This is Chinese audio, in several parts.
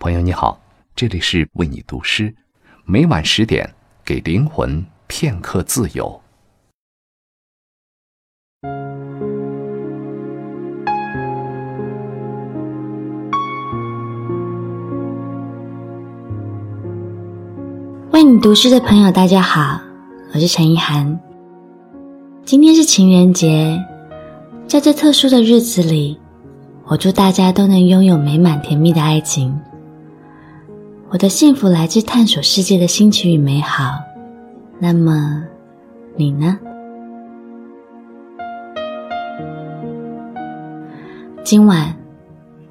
朋友你好，这里是为你读诗，每晚十点给灵魂片刻自由。为你读诗的朋友，大家好，我是陈意涵。今天是情人节，在这特殊的日子里，我祝大家都能拥有美满甜蜜的爱情。我的幸福来自探索世界的新奇与美好。那么，你呢？今晚，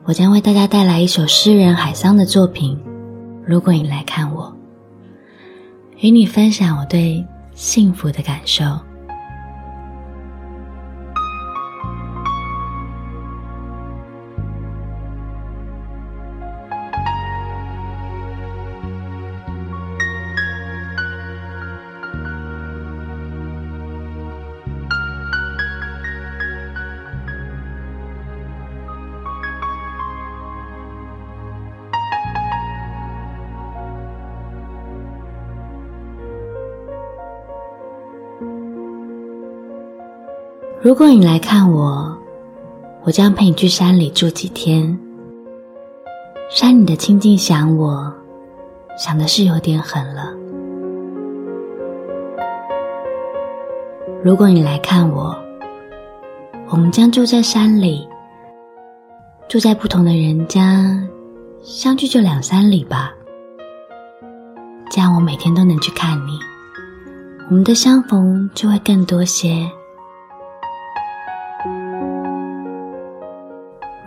我将为大家带来一首诗人海桑的作品。如果你来看我。与你分享我对幸福的感受。如果你来看我，我将陪你去山里住几天。山里的清静想我，想的是有点狠了。如果你来看我，我们将住在山里，住在不同的人家，相距就两三里吧。这样我每天都能去看你，我们的相逢就会更多些。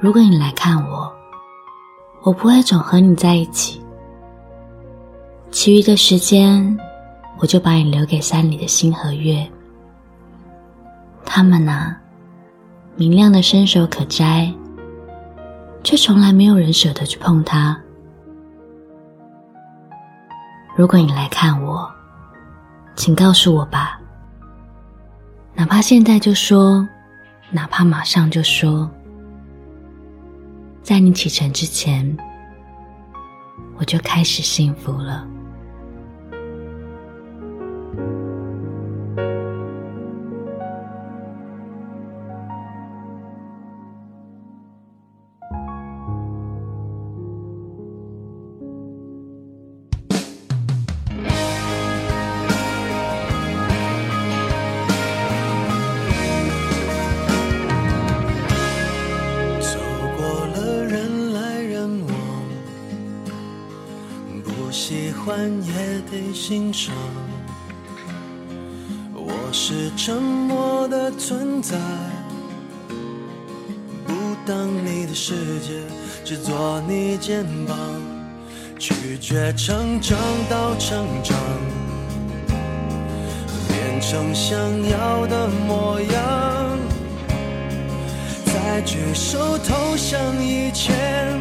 如果你来看我，我不会总和你在一起。其余的时间，我就把你留给山里的星和月。他们呢，明亮的伸手可摘，却从来没有人舍得去碰它。如果你来看我，请告诉我吧，哪怕现在就说，哪怕马上就说。在你启程之前，我就开始幸福了。喜欢也得欣赏。我是沉默的存在，不当你的世界，只做你肩膀，拒绝成长到成长，变成想要的模样，在举手投降以前，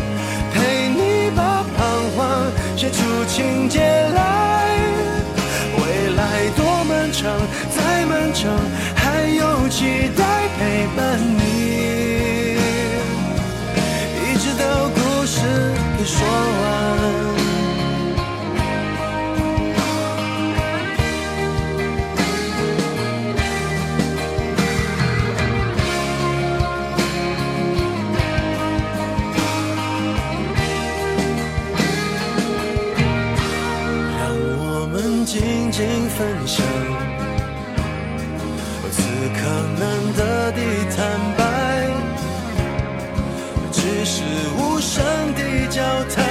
情节来。未来多漫长再漫长，还有期待陪伴你，心分享。此刻难得的坦白，只是无声的交谈，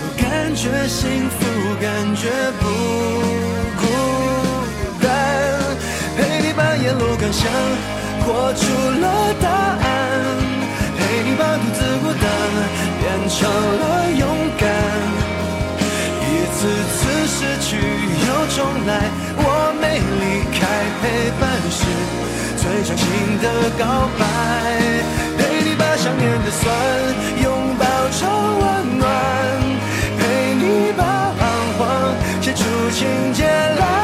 都感觉幸福，感觉不孤单。陪你把沿路感想，活出了答案。陪你把独自孤单变成了勇敢，一次次失去。重来。我没离开，陪伴是最长情的告白。陪你把想念的酸拥抱成温暖，陪你把彷徨写出情节来。